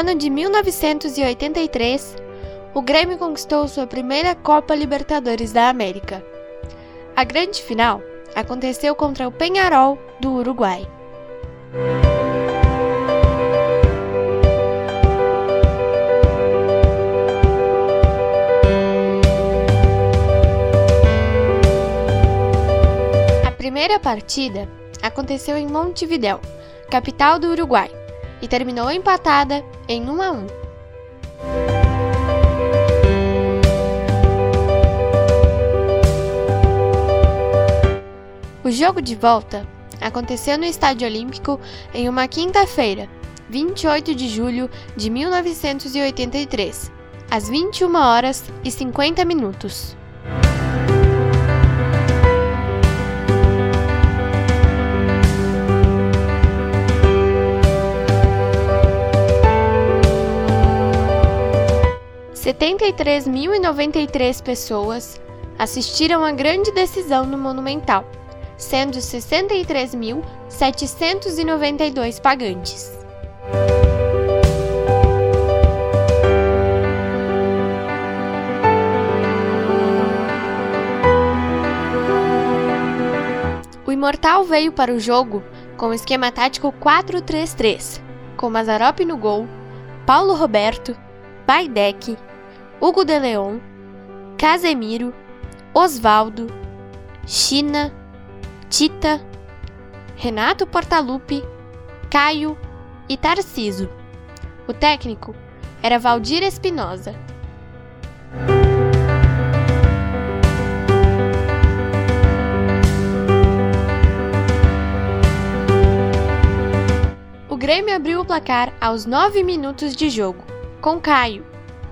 ano de 1983, o Grêmio conquistou sua primeira Copa Libertadores da América. A grande final aconteceu contra o Penharol do Uruguai. A primeira partida aconteceu em Montevidéu, capital do Uruguai, e terminou empatada em 1 a 1. O jogo de volta aconteceu no Estádio Olímpico em uma quinta-feira, 28 de julho de 1983, às 21 horas e 50 minutos. Setenta e três mil e noventa e três pessoas assistiram à grande decisão no Monumental sendo 63.792 pagantes. O Imortal veio para o jogo com o esquema tático 4-3-3, com Mazarop no gol, Paulo Roberto, Baidec, Hugo de Leon, Casemiro, Osvaldo, China, Tita, Renato Portaluppi, Caio e Tarciso. O técnico era Valdir Espinosa. O Grêmio abriu o placar aos 9 minutos de jogo, com Caio,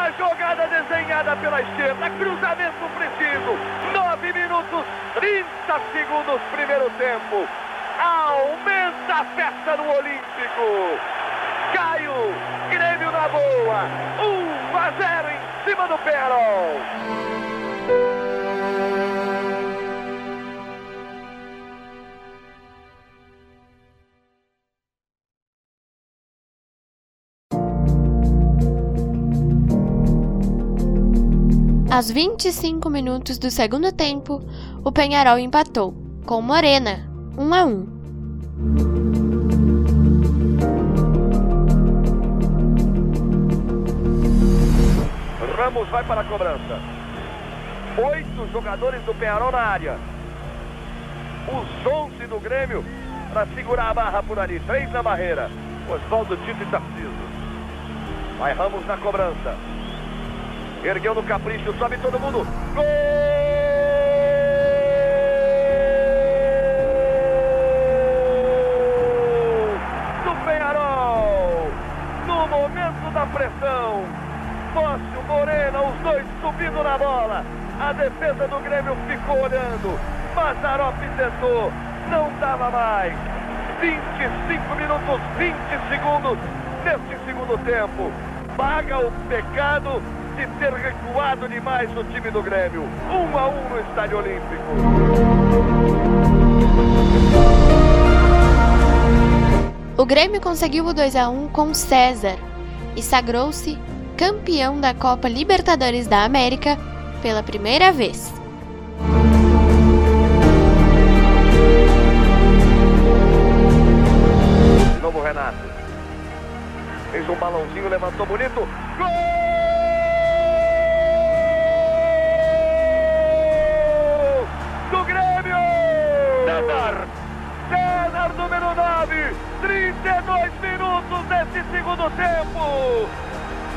A jogada desenhada pela esquerda, cruzamento preciso. 9 minutos, 30 segundos, primeiro tempo. Aumenta a festa no Olímpico. Caio, Grêmio na boa. 1 a 0 em cima do Perol. Aos 25 minutos do segundo tempo, o Penharol empatou, com Morena, 1 a 1. Ramos vai para a cobrança. Oito jogadores do Penharol na área. Os 11 do Grêmio para segurar a barra por ali. Três na barreira. Oswaldo Tito e Tarciso. Vai Ramos na cobrança. Ergueu no capricho, sobe todo mundo. Gol! da pressão. Fócio, Morena, os dois subindo na bola. A defesa do Grêmio ficou olhando. Mazarop tentou, não dava mais. 25 minutos, 20 segundos neste segundo tempo. Paga o pecado de ter recuado demais o time do Grêmio. 1 a 1 no Estádio Olímpico. O Grêmio conseguiu o 2 a 1 com César, e sagrou-se campeão da Copa Libertadores da América pela primeira vez. De novo Renato. Fez um balãozinho, levantou bonito. 32 minutos desse segundo tempo.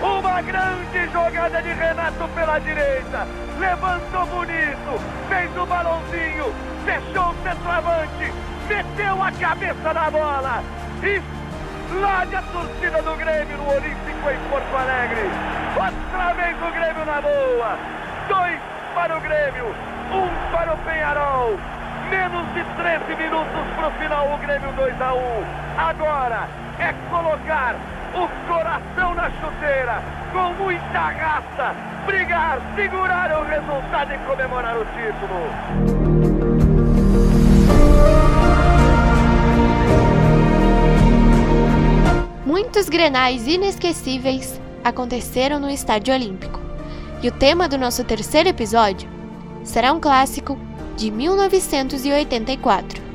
Uma grande jogada de Renato pela direita. Levantou bonito, fez o balãozinho, fechou o centroavante, meteu a cabeça na bola e Lá a torcida do Grêmio no Olímpico em Porto Alegre. Outra vez o Grêmio na boa. Dois para o Grêmio, um para o Penharol. Menos de 13 minutos para o final, o Grêmio 2 a 1. Agora é colocar o coração na chuteira, com muita raça, brigar, segurar o resultado e comemorar o título. Muitos grenais inesquecíveis aconteceram no Estádio Olímpico. E o tema do nosso terceiro episódio será um clássico de 1984.